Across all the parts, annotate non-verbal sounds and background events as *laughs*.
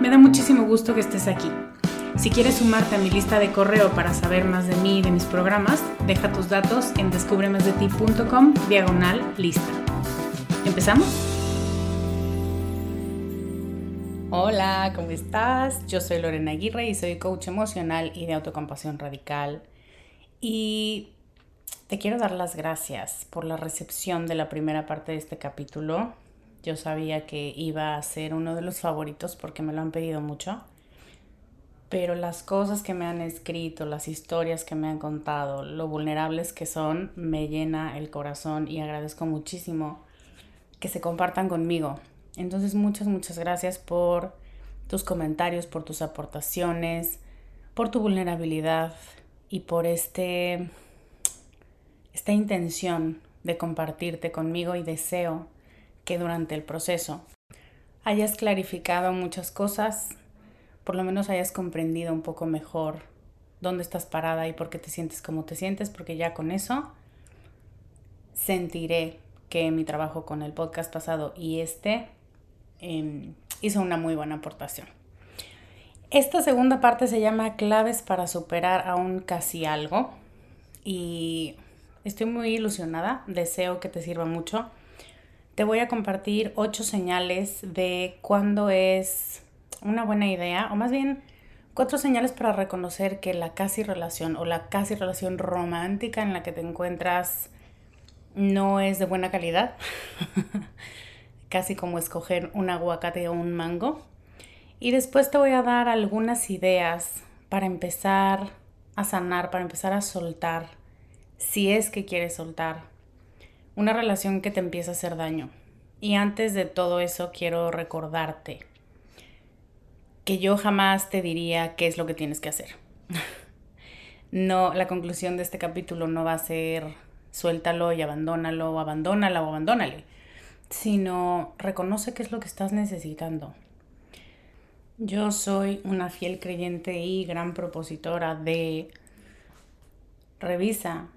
Me da muchísimo gusto que estés aquí. Si quieres sumarte a mi lista de correo para saber más de mí y de mis programas, deja tus datos en descubremasdeti.com diagonal lista. ¿Empezamos? Hola, ¿cómo estás? Yo soy Lorena Aguirre y soy coach emocional y de autocompasión radical. Y te quiero dar las gracias por la recepción de la primera parte de este capítulo. Yo sabía que iba a ser uno de los favoritos porque me lo han pedido mucho. Pero las cosas que me han escrito, las historias que me han contado, lo vulnerables que son, me llena el corazón y agradezco muchísimo que se compartan conmigo. Entonces muchas, muchas gracias por tus comentarios, por tus aportaciones, por tu vulnerabilidad y por este, esta intención de compartirte conmigo y deseo que durante el proceso hayas clarificado muchas cosas, por lo menos hayas comprendido un poco mejor dónde estás parada y por qué te sientes como te sientes, porque ya con eso sentiré que mi trabajo con el podcast pasado y este em, hizo una muy buena aportación. Esta segunda parte se llama claves para superar aún casi algo y estoy muy ilusionada, deseo que te sirva mucho te voy a compartir ocho señales de cuándo es una buena idea, o más bien cuatro señales para reconocer que la casi relación o la casi relación romántica en la que te encuentras no es de buena calidad, *laughs* casi como escoger un aguacate o un mango. Y después te voy a dar algunas ideas para empezar a sanar, para empezar a soltar, si es que quieres soltar una relación que te empieza a hacer daño. Y antes de todo eso quiero recordarte que yo jamás te diría qué es lo que tienes que hacer. *laughs* no, la conclusión de este capítulo no va a ser suéltalo y abandónalo o abandónala o abandónale, sino reconoce qué es lo que estás necesitando. Yo soy una fiel creyente y gran propositora de revisa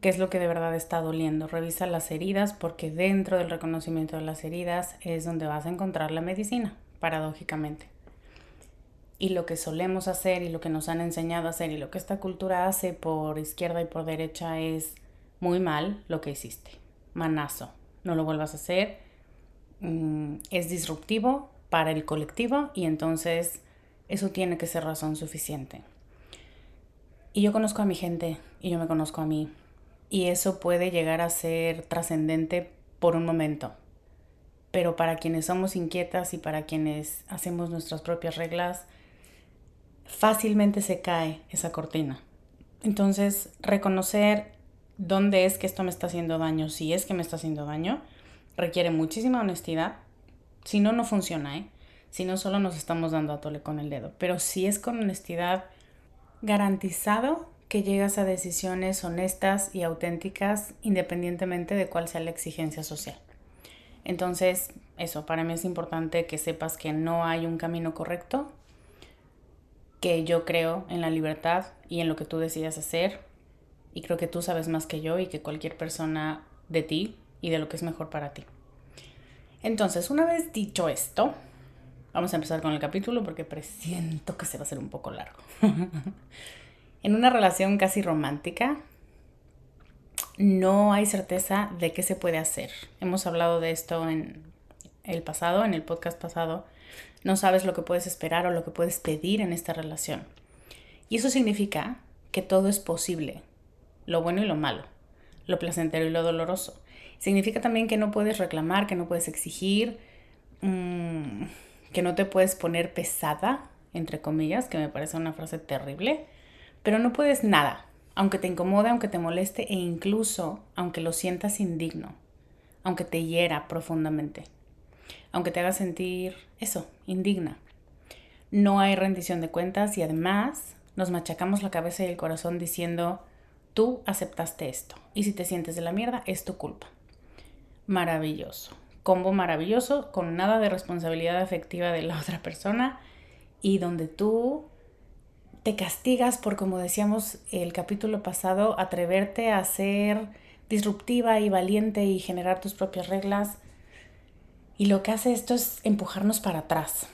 qué es lo que de verdad está doliendo. Revisa las heridas porque dentro del reconocimiento de las heridas es donde vas a encontrar la medicina, paradójicamente. y lo que solemos hacer y lo que nos han enseñado a hacer y lo que esta cultura hace por izquierda y por derecha es muy mal lo que hiciste. Manazo, no lo vuelvas a hacer. Mm, es disruptivo para el colectivo y entonces eso tiene que ser razón suficiente. Y yo conozco a mi gente y yo me conozco a mí. Y eso puede llegar a ser trascendente por un momento. Pero para quienes somos inquietas y para quienes hacemos nuestras propias reglas, fácilmente se cae esa cortina. Entonces, reconocer dónde es que esto me está haciendo daño, si es que me está haciendo daño, requiere muchísima honestidad. Si no, no funciona, ¿eh? Si no, solo nos estamos dando a tole con el dedo. Pero si es con honestidad, garantizado que llegas a decisiones honestas y auténticas independientemente de cuál sea la exigencia social. Entonces, eso, para mí es importante que sepas que no hay un camino correcto, que yo creo en la libertad y en lo que tú decidas hacer. Y creo que tú sabes más que yo y que cualquier persona de ti y de lo que es mejor para ti. Entonces, una vez dicho esto, vamos a empezar con el capítulo porque presiento que se va a hacer un poco largo. *laughs* en una relación casi romántica, no hay certeza de qué se puede hacer. Hemos hablado de esto en el pasado, en el podcast pasado, no sabes lo que puedes esperar o lo que puedes pedir en esta relación. Y eso significa que todo es posible, lo bueno y lo malo, lo placentero y lo doloroso. Significa también que no puedes reclamar, que no puedes exigir, mm, que no te puedes poner pesada, entre comillas, que me parece una frase terrible, pero no puedes nada, aunque te incomode, aunque te moleste e incluso aunque lo sientas indigno, aunque te hiera profundamente aunque te haga sentir eso, indigna. No hay rendición de cuentas y además nos machacamos la cabeza y el corazón diciendo, tú aceptaste esto y si te sientes de la mierda es tu culpa. Maravilloso. Combo maravilloso con nada de responsabilidad afectiva de la otra persona y donde tú te castigas por, como decíamos el capítulo pasado, atreverte a ser disruptiva y valiente y generar tus propias reglas y lo que hace esto es empujarnos para atrás.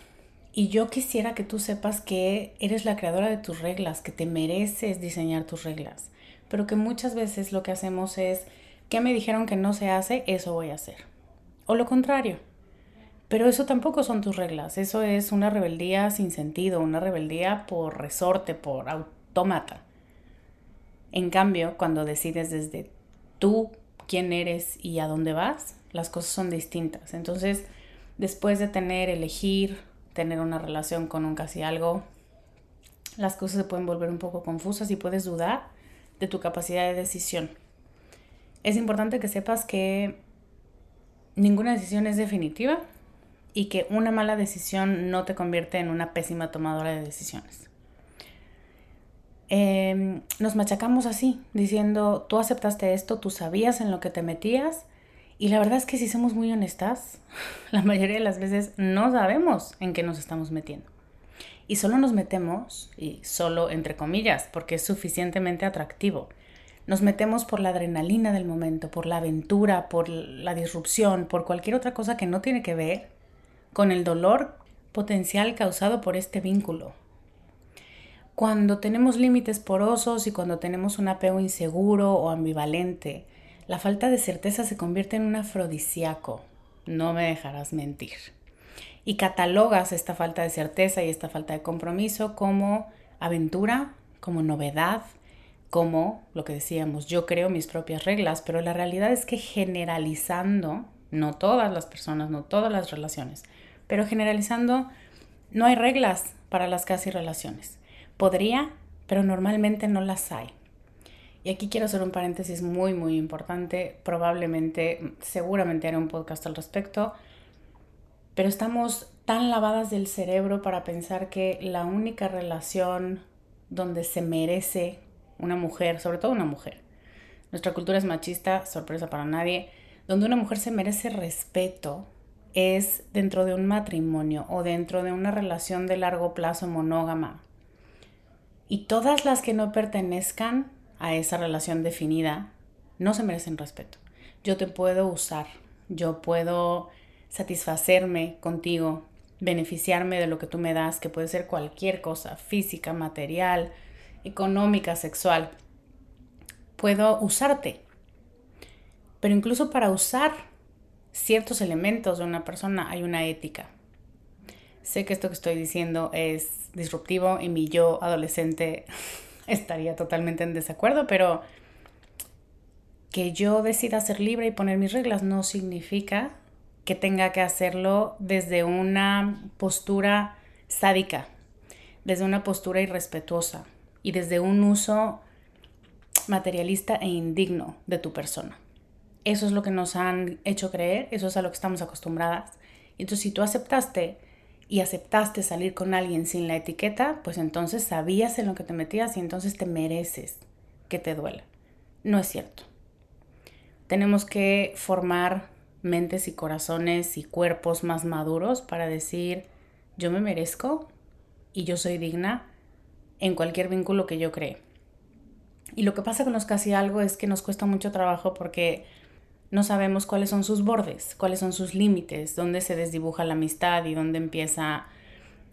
Y yo quisiera que tú sepas que eres la creadora de tus reglas, que te mereces diseñar tus reglas, pero que muchas veces lo que hacemos es, ¿qué me dijeron que no se hace? Eso voy a hacer. O lo contrario. Pero eso tampoco son tus reglas, eso es una rebeldía sin sentido, una rebeldía por resorte, por autómata. En cambio, cuando decides desde tú quién eres y a dónde vas, las cosas son distintas. Entonces, después de tener, elegir, tener una relación con un casi algo, las cosas se pueden volver un poco confusas y puedes dudar de tu capacidad de decisión. Es importante que sepas que ninguna decisión es definitiva y que una mala decisión no te convierte en una pésima tomadora de decisiones. Em, nos machacamos así, diciendo, tú aceptaste esto, tú sabías en lo que te metías y la verdad es que si somos muy honestas, *laughs* la mayoría de las veces no sabemos en qué nos estamos metiendo. Y solo nos metemos, y solo entre comillas, porque es suficientemente atractivo. Nos metemos por la adrenalina del momento, por la aventura, por la disrupción, por cualquier otra cosa que no tiene que ver con el dolor potencial causado por este vínculo. Cuando tenemos límites porosos y cuando tenemos un apego inseguro o ambivalente, la falta de certeza se convierte en un afrodisíaco, no me dejarás mentir. Y catalogas esta falta de certeza y esta falta de compromiso como aventura, como novedad, como lo que decíamos, yo creo mis propias reglas, pero la realidad es que generalizando, no todas las personas, no todas las relaciones, pero generalizando, no hay reglas para las casi relaciones. Podría, pero normalmente no las hay. Y aquí quiero hacer un paréntesis muy, muy importante. Probablemente, seguramente haré un podcast al respecto. Pero estamos tan lavadas del cerebro para pensar que la única relación donde se merece una mujer, sobre todo una mujer, nuestra cultura es machista, sorpresa para nadie, donde una mujer se merece respeto es dentro de un matrimonio o dentro de una relación de largo plazo monógama. Y todas las que no pertenezcan a esa relación definida, no se merecen respeto. Yo te puedo usar, yo puedo satisfacerme contigo, beneficiarme de lo que tú me das, que puede ser cualquier cosa, física, material, económica, sexual. Puedo usarte. Pero incluso para usar ciertos elementos de una persona hay una ética. Sé que esto que estoy diciendo es disruptivo y mi yo adolescente *laughs* estaría totalmente en desacuerdo, pero que yo decida ser libre y poner mis reglas no significa que tenga que hacerlo desde una postura sádica, desde una postura irrespetuosa y desde un uso materialista e indigno de tu persona. Eso es lo que nos han hecho creer, eso es a lo que estamos acostumbradas. Entonces, si tú aceptaste y aceptaste salir con alguien sin la etiqueta, pues entonces sabías en lo que te metías y entonces te mereces que te duela. No es cierto. Tenemos que formar mentes y corazones y cuerpos más maduros para decir, yo me merezco y yo soy digna en cualquier vínculo que yo cree. Y lo que pasa con los casi algo es que nos cuesta mucho trabajo porque no sabemos cuáles son sus bordes, cuáles son sus límites, dónde se desdibuja la amistad y dónde empieza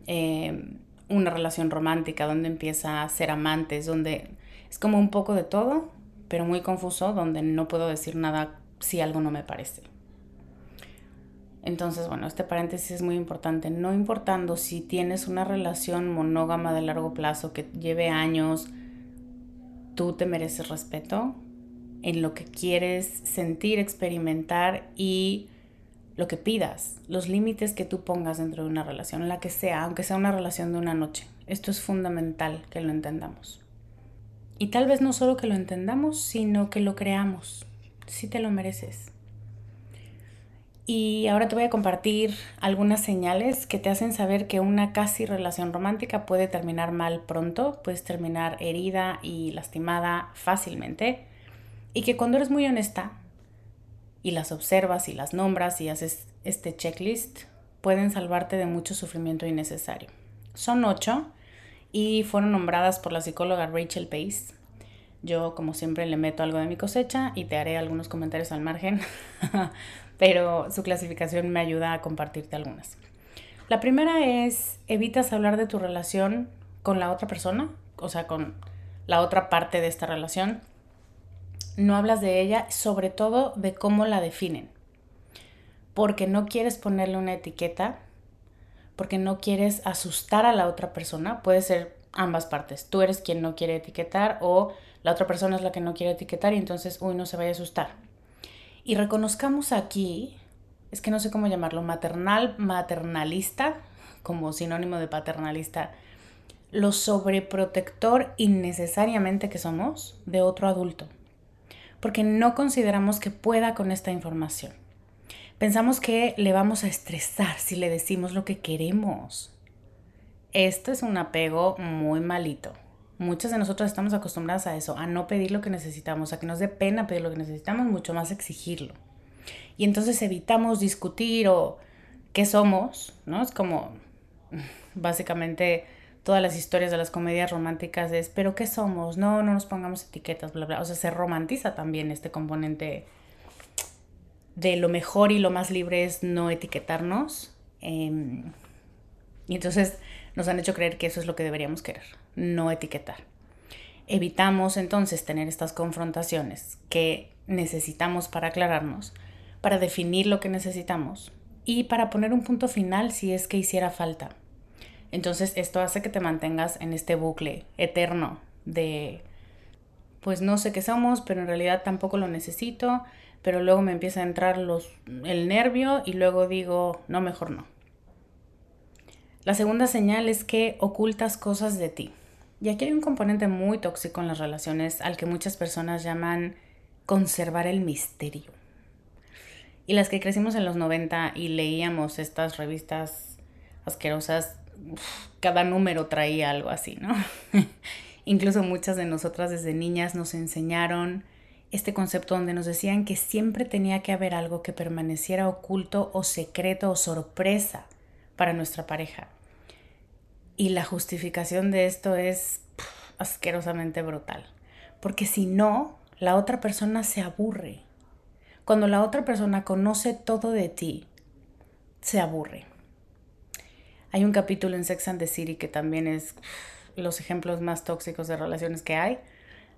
eh, una relación romántica, dónde empieza a ser amantes, donde es como un poco de todo, pero muy confuso, donde no puedo decir nada si algo no me parece. Entonces, bueno, este paréntesis es muy importante. No importando si tienes una relación monógama de largo plazo que lleve años, tú te mereces respeto, en lo que quieres sentir, experimentar y lo que pidas, los límites que tú pongas dentro de una relación, la que sea, aunque sea una relación de una noche. Esto es fundamental que lo entendamos. Y tal vez no solo que lo entendamos, sino que lo creamos. Si te lo mereces. Y ahora te voy a compartir algunas señales que te hacen saber que una casi relación romántica puede terminar mal pronto, puedes terminar herida y lastimada fácilmente y que cuando eres muy honesta y las observas y las nombras y haces este checklist, pueden salvarte de mucho sufrimiento innecesario. Son ocho y fueron nombradas por la psicóloga Rachel Pace. Yo, como siempre, le meto algo de mi cosecha y te haré algunos comentarios al margen, *laughs* pero su clasificación me ayuda a compartirte algunas. La primera es, evitas hablar de tu relación con la otra persona, o sea, con la otra parte de esta relación, no hablas de ella, sobre todo de cómo la definen. Porque no quieres ponerle una etiqueta, porque no quieres asustar a la otra persona. Puede ser ambas partes. Tú eres quien no quiere etiquetar o la otra persona es la que no quiere etiquetar y entonces, uy, no se vaya a asustar. Y reconozcamos aquí, es que no sé cómo llamarlo, maternal, maternalista, como sinónimo de paternalista, lo sobreprotector innecesariamente que somos de otro adulto porque no consideramos que pueda con esta información. Pensamos que le vamos a estresar si le decimos lo que queremos. Esto es un apego muy malito. Muchas de nosotros estamos acostumbradas a eso, a no pedir lo que necesitamos, a que nos dé pena pedir lo que necesitamos, mucho más exigirlo. Y entonces evitamos discutir o qué somos, ¿no? Es como *laughs* básicamente todas las historias de las comedias románticas es, pero ¿qué somos? No, no nos pongamos etiquetas, bla, bla. O sea, se romantiza también este componente de lo mejor y lo más libre es no etiquetarnos. Em, y entonces nos han hecho creer que eso es lo que deberíamos querer, no etiquetar. Evitamos entonces tener estas confrontaciones que necesitamos para aclararnos, para definir lo que necesitamos y para poner un punto final si es que hiciera falta. Entonces esto hace que te mantengas en este bucle eterno de, pues no sé qué somos, pero en realidad tampoco lo necesito, pero luego me empieza a entrar los, el nervio y luego digo, no, mejor no. La segunda señal es que ocultas cosas de ti. Y aquí hay un componente muy tóxico en las relaciones al que muchas personas llaman conservar el misterio. Y las que crecimos en los 90 y leíamos estas revistas asquerosas cada número traía algo así, ¿no? *laughs* Incluso muchas de nosotras desde niñas nos enseñaron este concepto donde nos decían que siempre tenía que haber algo que permaneciera oculto o secreto o sorpresa para nuestra pareja. Y la justificación de esto es asquerosamente brutal. Porque si no, la otra persona se aburre. Cuando la otra persona conoce todo de ti, se aburre. Hay un capítulo en Sex and the City que también es los ejemplos más tóxicos de relaciones que hay,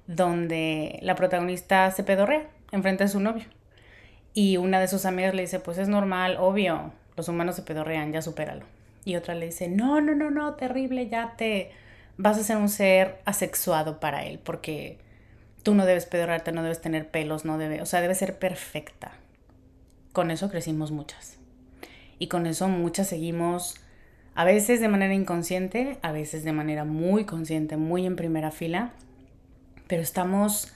donde la protagonista se pedorrea enfrente de su novio. Y una de sus amigas le dice, pues es normal, obvio, los humanos se pedorrean, ya supéralo. Y otra le dice, no, no, no, no, terrible, ya te vas a ser un ser asexuado para él, porque tú no debes pedorrearte, no debes tener pelos, no debe, o sea, debe ser perfecta. Con eso crecimos muchas. Y con eso muchas seguimos a veces de manera inconsciente, a veces de manera muy consciente, muy en primera fila, pero estamos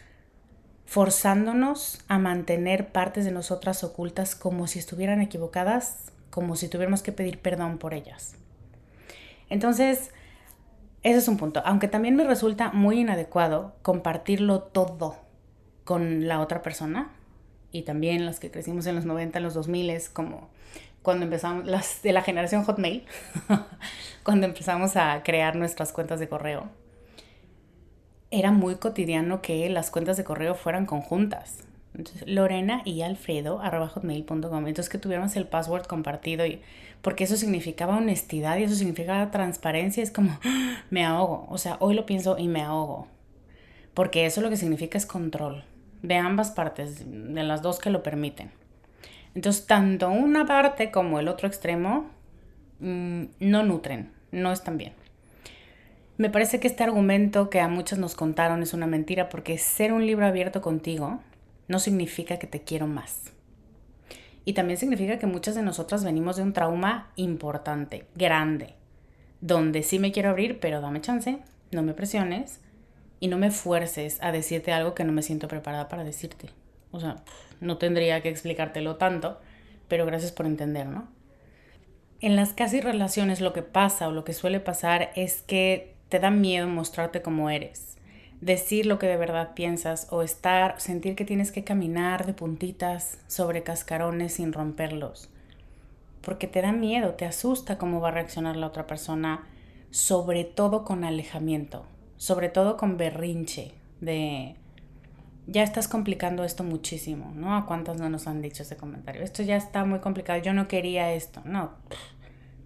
forzándonos a mantener partes de nosotras ocultas como si estuvieran equivocadas, como si tuviéramos que pedir perdón por ellas. Entonces, ese es un punto. Aunque también me resulta muy inadecuado compartirlo todo con la otra persona, y también las que crecimos en los 90, en los 2000, como cuando empezamos, las de la generación Hotmail, *laughs* cuando empezamos a crear nuestras cuentas de correo, era muy cotidiano que las cuentas de correo fueran conjuntas. Entonces, Lorena y Alfredo, arroba hotmail.com. Entonces, que tuviéramos el password compartido, y, porque eso significaba honestidad y eso significaba transparencia. Es como, *gasps* me ahogo. O sea, hoy lo pienso y me ahogo. Porque eso lo que significa es control de ambas partes, de las dos que lo permiten. Entonces, tanto una parte como el otro extremo mm, no nutren, no están bien. Me parece que este argumento que a muchas nos contaron es una mentira porque ser un libro abierto contigo no significa que te quiero más. Y también significa que muchas de nosotras venimos de un trauma importante, grande, donde sí me quiero abrir, pero dame chance, no me presiones y no me fuerces a decirte algo que no me siento preparada para decirte. O sea, no tendría que explicártelo tanto, pero gracias por entender, ¿no? En las casi relaciones lo que pasa o lo que suele pasar es que te da miedo mostrarte como eres, decir lo que de verdad piensas o estar, sentir que tienes que caminar de puntitas sobre cascarones sin romperlos. Porque te da miedo, te asusta cómo va a reaccionar la otra persona, sobre todo con alejamiento, sobre todo con berrinche de ya estás complicando esto muchísimo, ¿no? ¿A cuántas no nos han dicho ese comentario? Esto ya está muy complicado, yo no quería esto, no,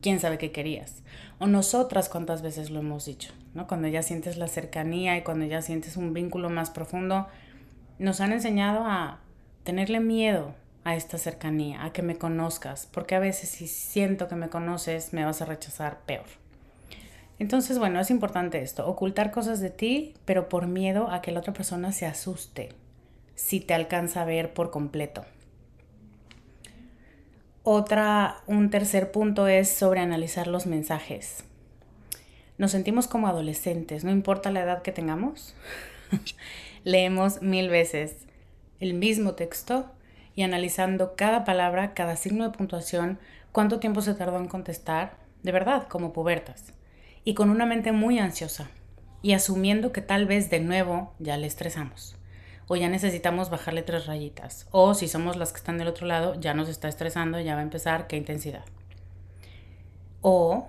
quién sabe qué querías. O nosotras cuántas veces lo hemos dicho, ¿no? Cuando ya sientes la cercanía y cuando ya sientes un vínculo más profundo, nos han enseñado a tenerle miedo a esta cercanía, a que me conozcas, porque a veces si siento que me conoces me vas a rechazar peor. Entonces, bueno, es importante esto, ocultar cosas de ti, pero por miedo a que la otra persona se asuste si te alcanza a ver por completo. Otra, un tercer punto es sobre analizar los mensajes. Nos sentimos como adolescentes, no importa la edad que tengamos. *laughs* Leemos mil veces el mismo texto y analizando cada palabra, cada signo de puntuación, cuánto tiempo se tardó en contestar, de verdad, como pubertas y con una mente muy ansiosa y asumiendo que tal vez de nuevo ya le estresamos o ya necesitamos bajarle tres rayitas o si somos las que están del otro lado ya nos está estresando, ya va a empezar, qué intensidad. O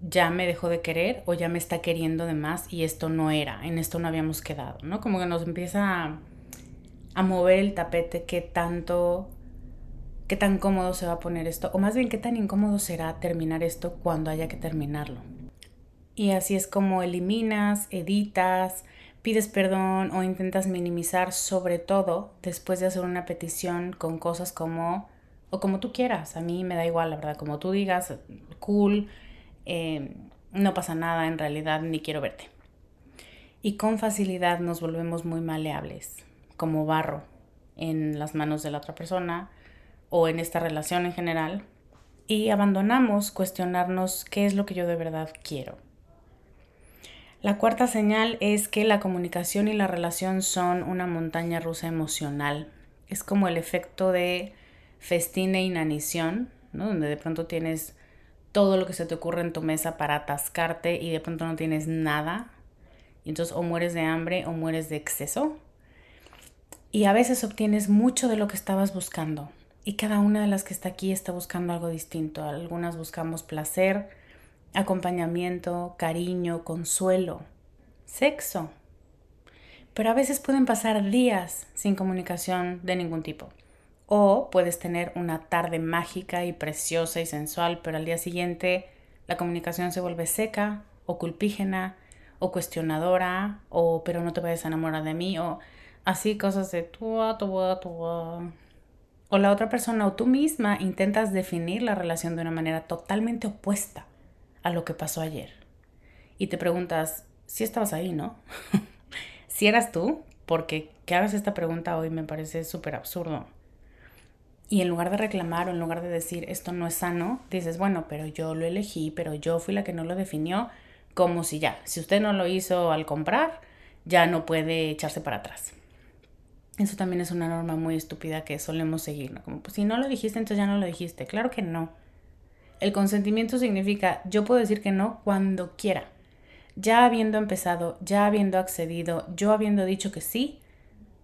ya me dejó de querer o ya me está queriendo de más y esto no era, en esto no habíamos quedado, ¿no? Como que nos empieza a, mover el tapete, qué tanto, qué tan cómodo se va a poner esto, o más bien qué tan incómodo será terminar esto cuando haya que terminarlo. Y así es como eliminas, editas, pides perdón o intentas minimizar sobre todo después de hacer una petición con cosas como o como tú quieras. A mí me da igual, la verdad, como tú digas, cool, eh, no pasa nada en realidad, ni quiero verte. Y con facilidad nos volvemos muy maleables, como barro en las manos de la otra persona o en esta relación en general. Y abandonamos cuestionarnos qué es lo que yo de verdad quiero la cuarta señal es que la comunicación y la relación son una montaña rusa emocional. Es como el efecto de festín e inanición, donde de pronto tienes todo lo que se te ocurre en tu mesa para atascarte y de pronto no tienes nada. Y entonces o mueres de hambre o mueres de exceso. Y a veces obtienes mucho de lo que estabas buscando. Y cada una de las que está aquí está buscando algo distinto. Algunas buscamos placer, acompañamiento, cariño, consuelo, sexo. Pero a veces pueden pasar días sin comunicación de ningún tipo. O puedes tener una tarde mágica y preciosa y sensual, pero al día siguiente la comunicación se vuelve seca o culpígena o cuestionadora o pero no te vayas a enamorar de mí o así cosas de tu tu tu o la otra persona o tú misma intentas definir la relación de una manera totalmente opuesta a lo que pasó ayer. Y te preguntas, si estabas ahí, ¿no? *laughs* si eras tú, porque que hagas esta pregunta hoy me parece súper absurdo. Y en lugar de reclamar o en lugar de decir esto no es sano, dices, bueno, pero yo lo elegí, pero yo fui la que no lo definió, como si ya, si usted no lo hizo al comprar, ya no puede echarse para atrás. Eso también es una norma muy estúpida que solemos seguir, ¿no? Como, pues si no lo dijiste, entonces ya no lo dijiste. Claro que no. El consentimiento significa yo puedo decir que no cuando quiera. Ya habiendo empezado, ya habiendo accedido, yo habiendo dicho que sí,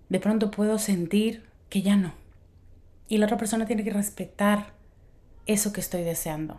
de pronto puedo sentir que ya no. Y la otra persona tiene que respetar eso que estoy deseando.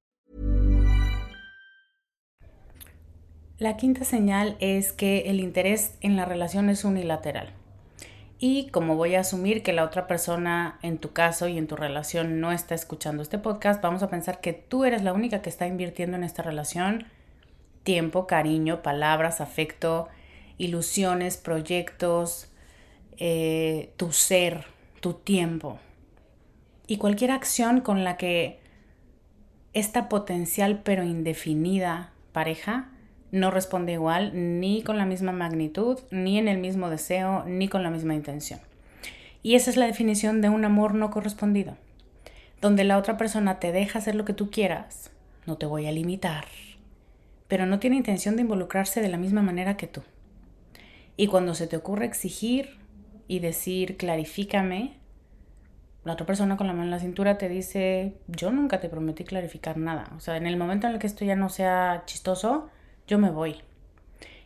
La quinta señal es que el interés en la relación es unilateral. Y como voy a asumir que la otra persona en tu caso y en tu relación no está escuchando este podcast, vamos a pensar que tú eres la única que está invirtiendo en esta relación tiempo, cariño, palabras, afecto, ilusiones, proyectos, eh, tu ser, tu tiempo. Y cualquier acción con la que esta potencial pero indefinida pareja no responde igual, ni con la misma magnitud, ni en el mismo deseo, ni con la misma intención. Y esa es la definición de un amor no correspondido, donde la otra persona te deja hacer lo que tú quieras, no te voy a limitar, pero no tiene intención de involucrarse de la misma manera que tú. Y cuando se te ocurre exigir y decir, clarifícame, la otra persona con la mano en la cintura te dice, yo nunca te prometí clarificar nada. O sea, en el momento en el que esto ya no sea chistoso, yo me voy.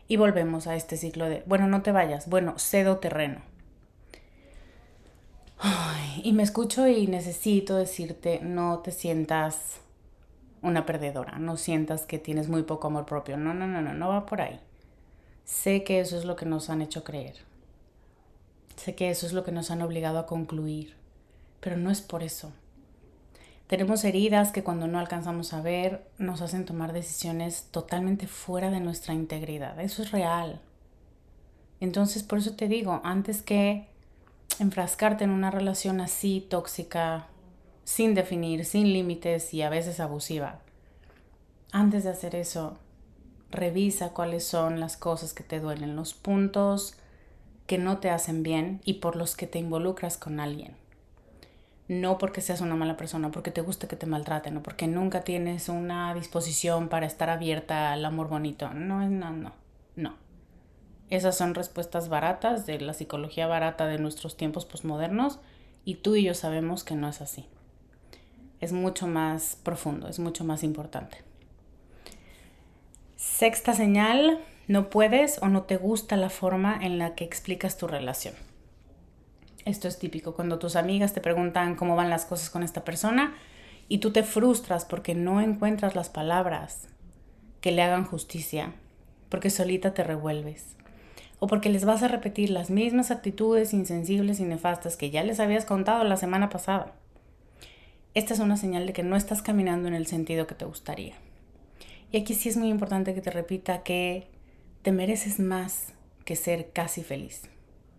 Y volvemos a este ciclo de, bueno, no te vayas, bueno, cedo terreno. y me escucho y necesito decirte, no te sientas una perdedora, no sientas que tienes muy poco amor propio. No, no, no, no, no va por ahí. Sé que eso es lo que nos han hecho creer. Sé que eso es lo que nos han obligado a concluir, pero no es por eso. Tenemos heridas que cuando no alcanzamos a ver nos hacen tomar decisiones totalmente fuera de nuestra integridad. Eso es real. Entonces, por eso te digo, antes que enfrascarte en una relación así tóxica, sin definir, sin límites y a veces abusiva, antes de hacer eso, revisa cuáles son las cosas que te duelen, los puntos que no te hacen bien y por los que te involucras con alguien. No porque seas una mala persona, porque te guste que te maltraten o porque nunca tienes una disposición para estar abierta al amor bonito. No, no, no, no. Esas son respuestas baratas de la psicología barata de nuestros tiempos posmodernos y tú y yo sabemos que no es así. Es mucho más profundo, es mucho más importante. Sexta señal, no puedes o no te gusta la forma en la que explicas tu relación. Esto es típico cuando tus amigas te preguntan cómo van las cosas con esta persona y tú te frustras porque no encuentras las palabras que le hagan justicia, porque solita te revuelves o porque les vas a repetir las mismas actitudes insensibles y nefastas que ya les habías contado la semana pasada. Esta es una señal de que no estás caminando en el sentido que te gustaría. Y aquí sí es muy importante que te repita que te mereces más que ser casi feliz,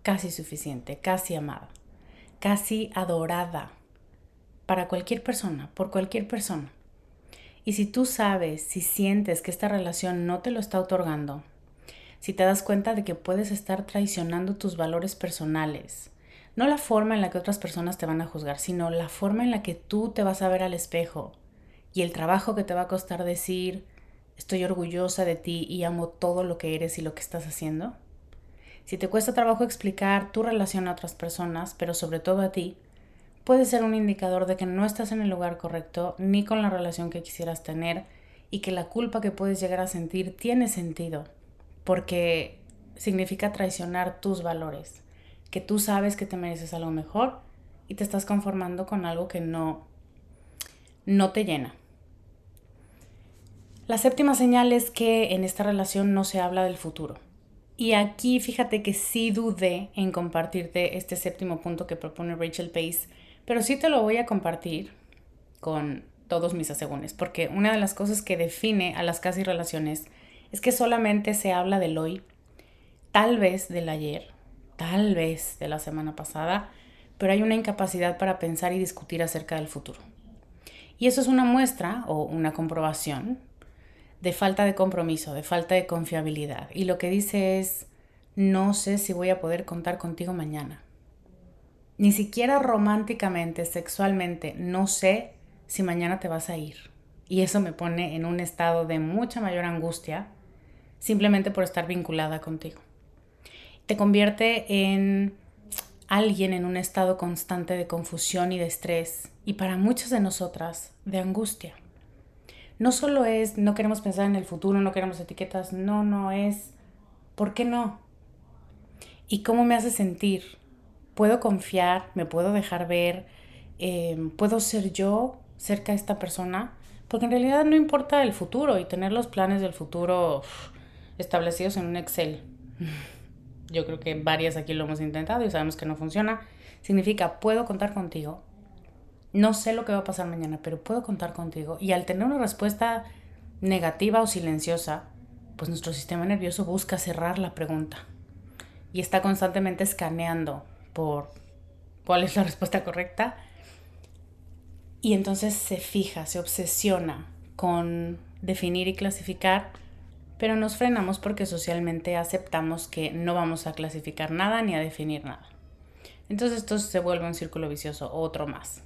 casi suficiente, casi amada, casi adorada para cualquier persona, por cualquier persona. Y si tú sabes, si sientes que esta relación no te lo está otorgando, si te das cuenta de que puedes estar traicionando tus valores personales, no la forma en la que otras personas te van a juzgar, sino la forma en la que tú te vas a ver al espejo y el trabajo que te va a costar decir, Estoy orgullosa de ti y amo todo lo que eres y lo que estás haciendo. Si te cuesta trabajo explicar tu relación a otras personas, pero sobre todo a ti, puede ser un indicador de que no estás en el lugar correcto ni con la relación que quisieras tener y que la culpa que puedes llegar a sentir tiene sentido porque significa traicionar tus valores, que tú sabes que te mereces algo mejor y te estás conformando con algo que no no te llena. La séptima señal es que en esta relación no se habla del futuro. Y aquí fíjate que sí dudé en compartirte este séptimo punto que propone Rachel Pace, pero sí te lo voy a compartir con todos mis asegúnes, porque una de las cosas que define a las casi relaciones es que solamente se habla del hoy, tal vez del ayer, tal vez de la semana pasada, pero hay una incapacidad para pensar y discutir acerca del futuro. Y eso es una muestra o una comprobación de falta de compromiso, de falta de confiabilidad. Y lo que dice es, no sé si voy a poder contar contigo mañana. Ni siquiera románticamente, sexualmente, no sé si mañana te vas a ir. Y eso me pone en un estado de mucha mayor angustia simplemente por estar vinculada contigo. Te convierte en alguien en un estado constante de confusión y de estrés y para muchas de nosotras de angustia no solo es no queremos pensar en el futuro, no queremos etiquetas, no, no es ¿por qué no? ¿Y cómo me hace sentir? ¿Puedo confiar? ¿Me puedo dejar ver? Em, ¿Puedo ser yo cerca de esta persona? Porque en realidad no importa el futuro y tener los planes del futuro establecidos en un Excel. *laughs* Yo creo que varias aquí lo hemos intentado y sabemos que no funciona. Significa, puedo contar contigo no sé lo que va a pasar mañana, pero puedo contar contigo. Y al tener una respuesta negativa o silenciosa, pues nuestro sistema nervioso busca cerrar la pregunta y está constantemente escaneando por cuál es la respuesta correcta. Y entonces se fija, se obsesiona con definir y clasificar, pero nos frenamos porque socialmente aceptamos que no vamos a clasificar nada ni a definir nada. Entonces esto se vuelve un círculo vicioso, otro más.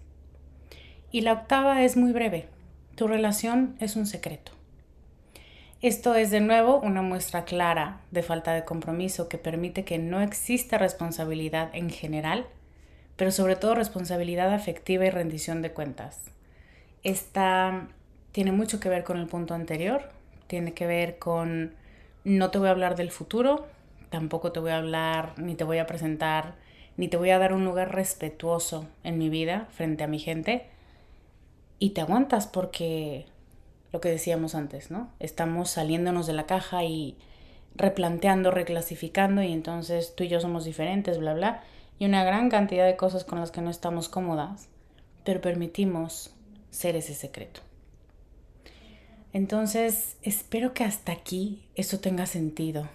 Y la octava es muy breve. Tu relación es un secreto. Esto es de nuevo una muestra clara de falta de compromiso que permite que no exista responsabilidad en general, pero sobre todo responsabilidad afectiva y rendición de cuentas. Esta tiene mucho que ver con el punto anterior, tiene que ver con no te voy a hablar del futuro, tampoco te voy a hablar, ni te voy a presentar, ni te voy a dar un lugar respetuoso en mi vida frente a mi gente, y te aguantas porque lo que decíamos antes, ¿no? Estamos saliéndonos de la caja y replanteando, reclasificando y entonces tú y yo somos diferentes, bla, bla, y una gran cantidad de cosas con las que no estamos cómodas, pero permitimos ser ese secreto. Entonces, espero que hasta aquí eso tenga sentido.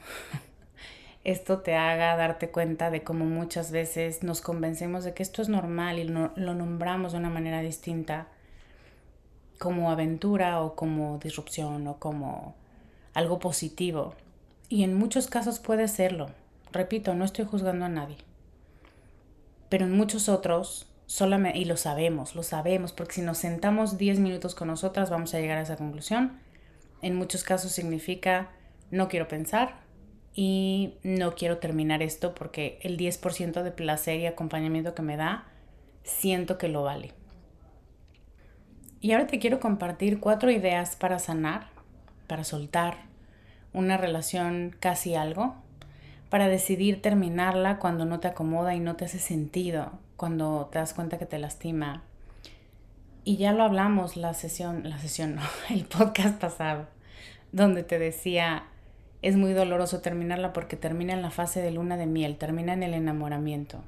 *laughs* Esto te haga darte cuenta de cómo muchas veces nos convencemos de que esto es normal y lo nombramos de una manera distinta como aventura o como disrupción o como algo positivo. Y en muchos casos puede serlo. Repito, no estoy juzgando a nadie. Pero en muchos otros, solamente, y lo sabemos, lo sabemos, porque si nos sentamos 10 minutos con nosotras vamos a llegar a esa conclusión. En muchos casos significa no quiero pensar y no quiero terminar esto porque el 10% de placer y acompañamiento que me da, siento que lo vale. Y ahora te quiero compartir cuatro ideas para sanar, para soltar una relación casi algo, para decidir terminarla cuando no te acomoda y no te hace sentido, cuando te das cuenta que te lastima. Y ya lo hablamos la sesión, la sesión no, *laughs* el podcast pasado, donde te decía, es muy doloroso terminarla porque termina en la fase de luna de miel, termina en el enamoramiento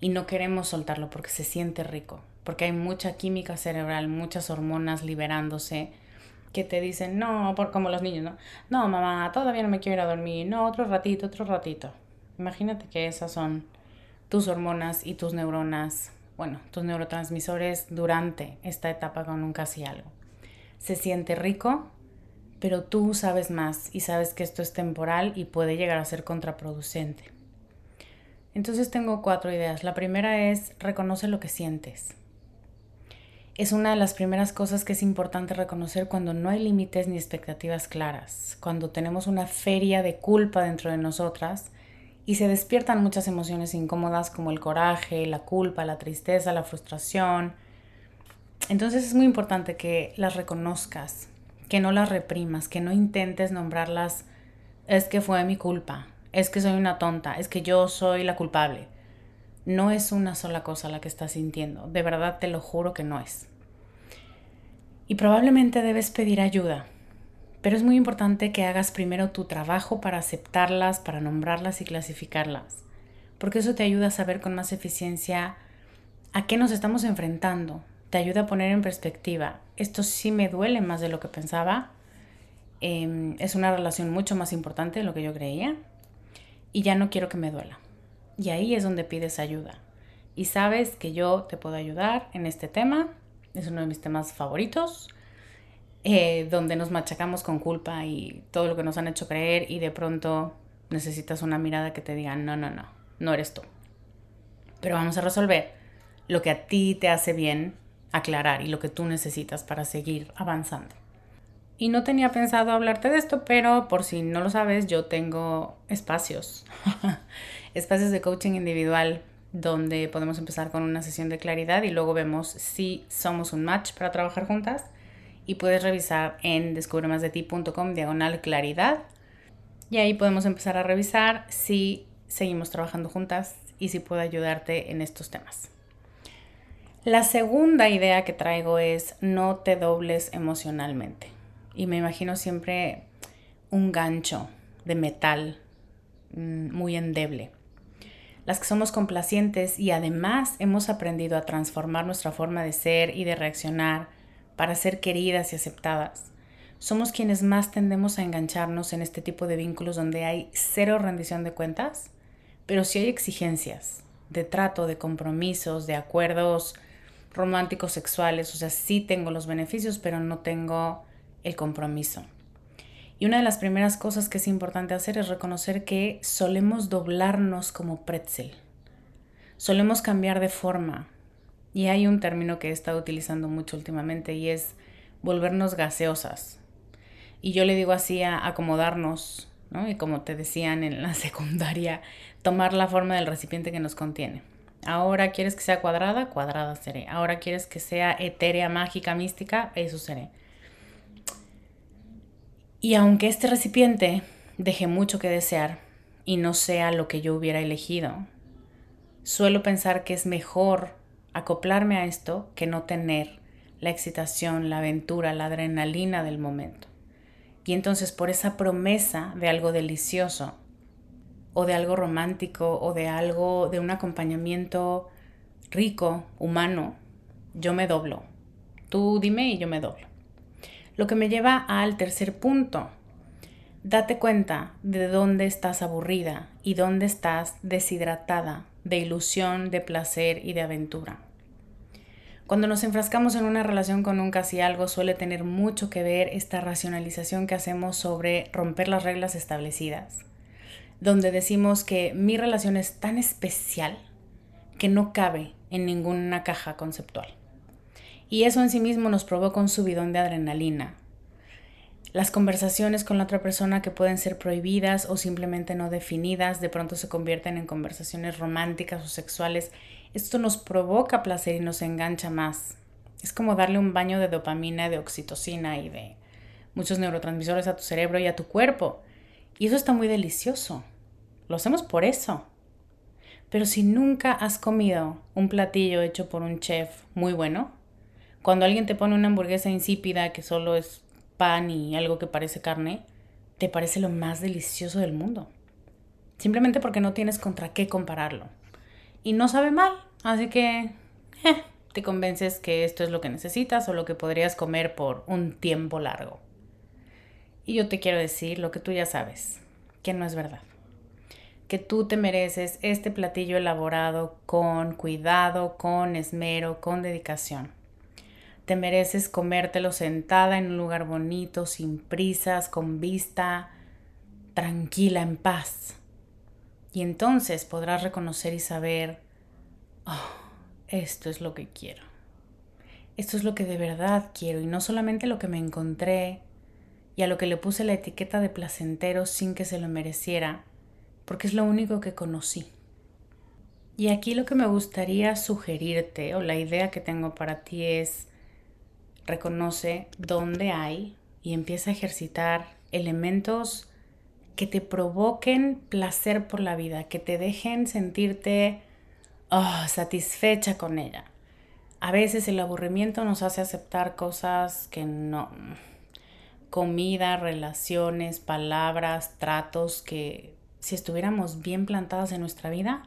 y no queremos soltarlo porque se siente rico, porque hay mucha química cerebral, muchas hormonas liberándose que te dicen, no, por, como los niños, ¿no? No, mamá, todavía no me quiero ir a dormir, no, otro ratito, otro ratito. Imagínate que esas son tus hormonas y tus neuronas, bueno, tus neurotransmisores durante esta etapa con un casi algo. Se siente rico, pero tú sabes más y sabes que esto es temporal y puede llegar a ser contraproducente. Entonces tengo cuatro ideas. La primera es reconoce lo que sientes es una de las primeras cosas que es importante reconocer cuando no hay límites ni expectativas claras, cuando tenemos una feria de culpa dentro de nosotras y se despiertan muchas emociones incómodas como el coraje, la culpa, la tristeza, la frustración. Entonces es muy importante que las reconozcas, que no las reprimas, que no intentes nombrarlas es que fue mi culpa, es que soy una tonta, es que yo soy la culpable. No es una sola cosa la que estás sintiendo, de verdad te lo juro que no es. Y probablemente debes pedir ayuda, pero es muy importante que hagas primero tu trabajo para aceptarlas, para nombrarlas y clasificarlas, porque eso te ayuda a saber con más eficiencia a qué nos estamos enfrentando, te ayuda a poner en perspectiva, esto sí me duele más de lo que pensaba, em, es una relación mucho más importante de lo que yo creía y ya no quiero que me duela. Y ahí es donde pides ayuda. Y sabes que yo te puedo ayudar en este tema, es uno de mis temas favoritos eh, donde nos machacamos con culpa y todo lo que nos han hecho creer y de pronto necesitas una mirada que te diga, no, no, no, no eres tú. Pero vamos a resolver lo que a ti te hace bien aclarar y lo que tú necesitas para seguir avanzando. Y no tenía pensado hablarte de esto, pero por si no lo sabes, yo tengo espacios, *laughs* espacios de coaching individual donde podemos empezar con una sesión de claridad y luego vemos si somos un match para trabajar juntas y puedes revisar en descubremasdeti.com diagonal claridad y ahí podemos empezar a revisar si seguimos trabajando juntas y si puedo ayudarte en estos temas. La segunda idea que traigo es no te dobles emocionalmente. Y me imagino siempre un gancho de metal mm, muy endeble. Las que somos complacientes y además hemos aprendido a transformar nuestra forma de ser y de reaccionar para ser queridas y aceptadas. Somos quienes más tendemos a engancharnos en este tipo de vínculos donde hay cero rendición de cuentas, pero sí hay exigencias de trato, de compromisos, de acuerdos románticos sexuales. O sea, sí tengo los beneficios, pero no tengo el compromiso. Y una de las primeras cosas que es importante hacer es reconocer que solemos doblarnos como pretzel. Solemos cambiar de forma, y hay un término que he estado utilizando mucho últimamente y es volvernos gaseosas. Y yo le digo así a acomodarnos, ¿no? Y como te decían en la *laughs* secundaria, tomar la forma del recipiente que nos contiene. Ahora quieres que sea cuadrada, cuadrada seré. Ahora quieres que sea etérea, mágica, mística, eso seré. Y aunque este recipiente deje mucho que desear y no sea lo que yo hubiera elegido, suelo pensar que es mejor acoplarme a esto que no tener la excitación, la aventura, la adrenalina del momento. Y entonces por esa promesa de algo delicioso o de algo romántico o de algo, de un acompañamiento rico, humano, yo me doblo. Tú dime y yo me doblo. Lo que me lleva al tercer punto. Date cuenta de dónde estás aburrida y dónde estás deshidratada de ilusión, de placer y de aventura. Cuando nos enfrascamos en una relación con un casi algo suele tener mucho que ver esta racionalización que hacemos sobre romper las reglas establecidas, donde decimos que mi relación es tan especial que no cabe en ninguna caja conceptual. Y eso en sí mismo nos provoca un subidón de adrenalina. Las conversaciones con la otra persona que pueden ser prohibidas o simplemente no definidas de pronto se convierten en conversaciones románticas o sexuales esto nos provoca placer y nos engancha más. Es como darle un baño de dopamina, de oxitocina y de muchos neurotransmisores a tu cerebro y a tu cuerpo. Y eso está muy delicioso. Lo hacemos por eso. Pero si nunca has comido un platillo hecho por un chef muy bueno, cuando alguien te pone una hamburguesa insípida que solo es pan y algo que parece carne, te parece lo más delicioso del mundo. Simplemente porque no tienes contra qué compararlo. Y no sabe mal, Así que eh, te convences que esto es lo que necesitas o lo que podrías comer por un tiempo largo. Y yo te quiero decir lo que tú ya sabes, que no es verdad. Que tú te mereces este platillo elaborado con cuidado, con esmero, con dedicación. Te mereces comértelo sentada en un lugar bonito, sin prisas, con vista, tranquila, en paz. Y entonces podrás reconocer y saber oh, esto es lo que quiero. Esto es lo que de verdad quiero y no solamente lo que me encontré y a lo que le puse la etiqueta de placentero sin que se lo mereciera, porque es lo único que conocí. Y aquí lo que me gustaría sugerirte o la idea que tengo para ti es reconoce dónde hay y empieza a ejercitar elementos que te provoquen placer por la vida, que te dejen sentirte oh, satisfecha con ella. A veces el aburrimiento nos hace aceptar cosas que no, comida, relaciones, palabras, tratos que si estuviéramos bien plantadas en nuestra vida,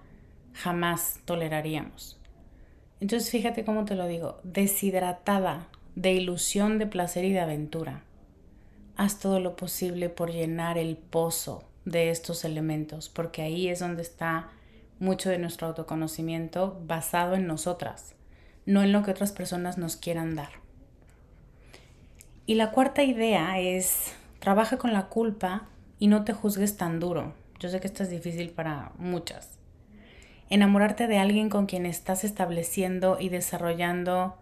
jamás toleraríamos. Entonces fíjate cómo te lo digo, deshidratada de ilusión, de placer y de aventura. Haz todo lo posible por llenar el pozo de estos elementos, porque ahí es donde está mucho de nuestro autoconocimiento basado en nosotras, no en lo que otras personas nos quieran dar. Y la cuarta idea es, trabaja con la culpa y no te juzgues tan duro. Yo sé que esto es difícil para muchas. Enamorarte de alguien con quien estás estableciendo y desarrollando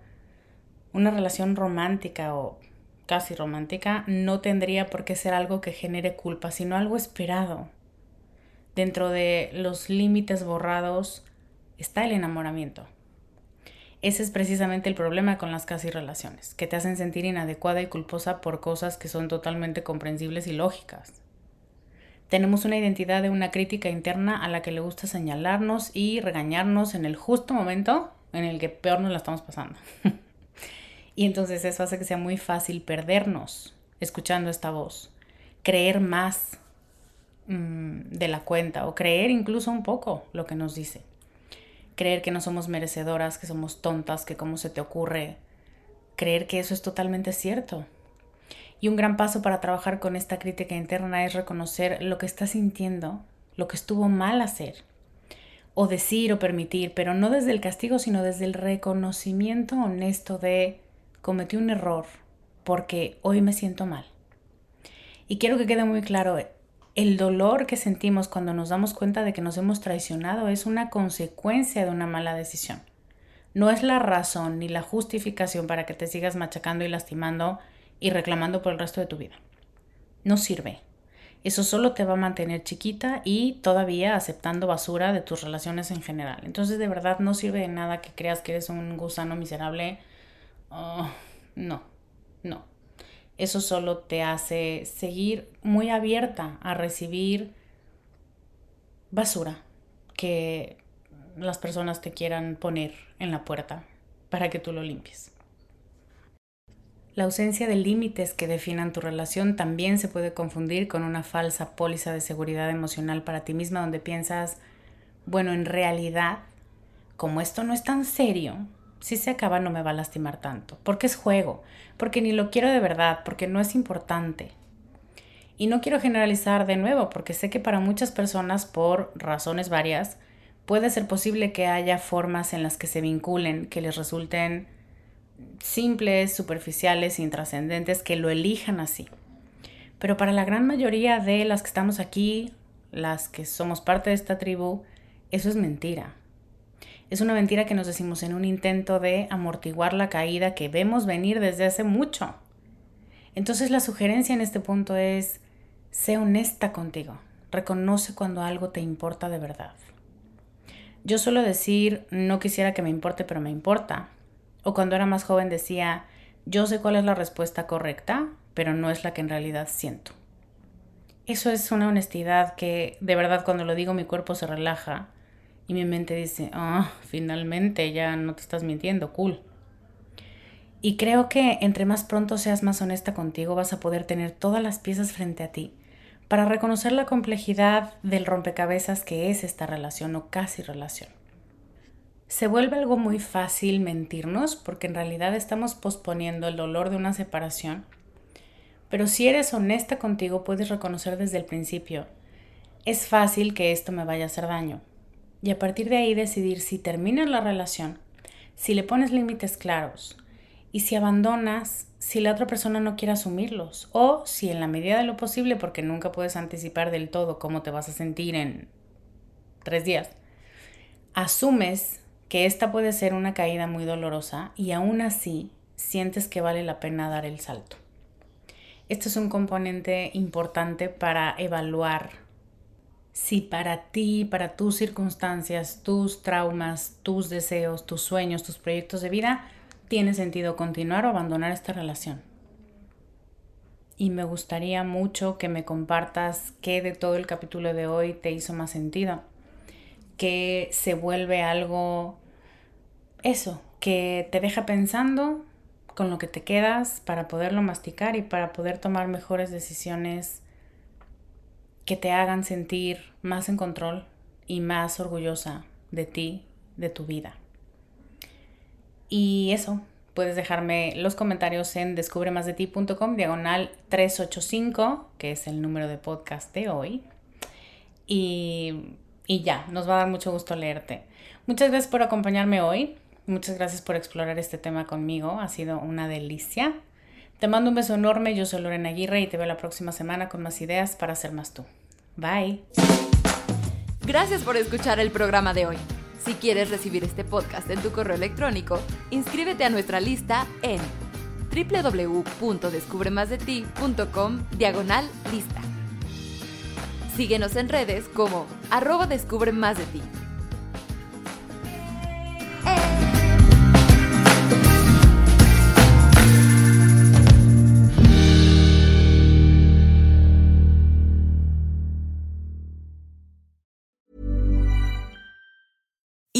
una relación romántica o casi romántica no tendría por qué ser algo que genere culpa, sino algo esperado. Dentro de los límites borrados está el enamoramiento. Ese es precisamente el problema con las casi relaciones, que te hacen sentir inadecuada y culposa por cosas que son totalmente comprensibles y lógicas. Tenemos una identidad de una crítica interna a la que le gusta señalarnos y regañarnos en el justo momento en el que peor nos la estamos pasando. *laughs* y entonces eso hace que sea muy fácil perdernos escuchando esta voz, creer más mm, de la cuenta o creer incluso un poco lo que nos dice. Creer que no somos merecedoras, que somos tontas, que cómo se te ocurre. Creer que eso es totalmente cierto y un gran paso para trabajar con esta crítica interna es reconocer lo que estás sintiendo, lo que estuvo mal hacer, o decir o permitir, pero no desde el castigo, sino desde el reconocimiento honesto de cometí un error porque hoy me siento mal. Y quiero que quede muy claro, el dolor que sentimos cuando nos damos cuenta de que nos hemos traicionado es una consecuencia de una mala decisión. No es la razón ni la justificación para que te sigas machacando y lastimando y reclamando por el resto de tu vida. No sirve. Eso solo te va a mantener chiquita y todavía aceptando basura de tus relaciones en general. Entonces de verdad no sirve de nada que creas que eres un gusano miserable. Oh, no, no. Eso solo te hace seguir muy abierta a recibir basura que las personas te quieran poner en la puerta para que tú lo limpies. La ausencia de límites que definan tu relación también se puede confundir con una falsa póliza de seguridad emocional para ti misma donde piensas, bueno, en realidad, como esto no es tan serio, si se acaba no me va a lastimar tanto, porque es juego, porque ni lo quiero de verdad, porque no es importante. Y no quiero generalizar de nuevo, porque sé que para muchas personas, por razones varias, puede ser posible que haya formas en las que se vinculen que les resulten simples, superficiales, intrascendentes, que lo elijan así. Pero para la gran mayoría de las que estamos aquí, las que somos parte de esta tribu, eso es mentira. Es una mentira que nos decimos en un intento de amortiguar la caída que vemos venir desde hace mucho. Entonces la sugerencia en este punto es, sé honesta contigo, reconoce cuando algo te importa de verdad. Yo suelo decir, no quisiera que me importe, pero me importa, o cuando era más joven decía, yo sé cuál es la respuesta correcta, pero no es la que en realidad siento. Eso es una honestidad que de verdad cuando lo digo mi cuerpo se relaja y mi mente dice, ah, finalmente ya no te estás mintiendo, cool. Y creo que entre más pronto seas más honesta contigo vas a poder tener todas las piezas frente a ti para reconocer la complejidad del rompecabezas que es esta relación o casi relación se vuelve algo muy fácil mentirnos porque en realidad estamos posponiendo el dolor de una separación. Pero si eres honesta contigo puedes reconocer desde el principio, es fácil que esto me vaya a hacer daño. Y a partir de ahí decidir si terminas la relación, si le pones límites claros y si abandonas si la otra persona no quiere asumirlos o si en la medida de lo posible, porque nunca puedes anticipar del todo cómo te vas a sentir en tres días, asumes que esta puede ser una caída muy dolorosa y aún así sientes que vale la pena dar el salto. Esto es un componente importante para evaluar si para ti, para tus circunstancias, tus traumas, tus deseos, tus sueños, tus proyectos de vida, tiene sentido continuar o abandonar esta relación. Y me gustaría mucho que me compartas qué de todo el capítulo de hoy te hizo más sentido, que se vuelve algo, eso, que te deja pensando con lo que te quedas para poderlo masticar y para poder tomar mejores decisiones que te hagan sentir más en control y más orgullosa de ti, de tu vida. Y eso, puedes dejarme los comentarios en descubremasdeti.com diagonal 385, que es el número de podcast de hoy. Y, y ya, nos va a dar mucho gusto leerte. Muchas gracias por acompañarme hoy. Muchas gracias por explorar este tema conmigo. Ha sido una delicia. Te mando un beso enorme, yo soy Lorena Aguirre y te veo la próxima semana con más ideas para ser más tú. Bye. Gracias por escuchar el programa de hoy. Si quieres recibir este podcast en tu correo electrónico, inscríbete a nuestra lista en www.descubremasdeti.com diagonal lista. Síguenos en redes como arroba descubre de ti.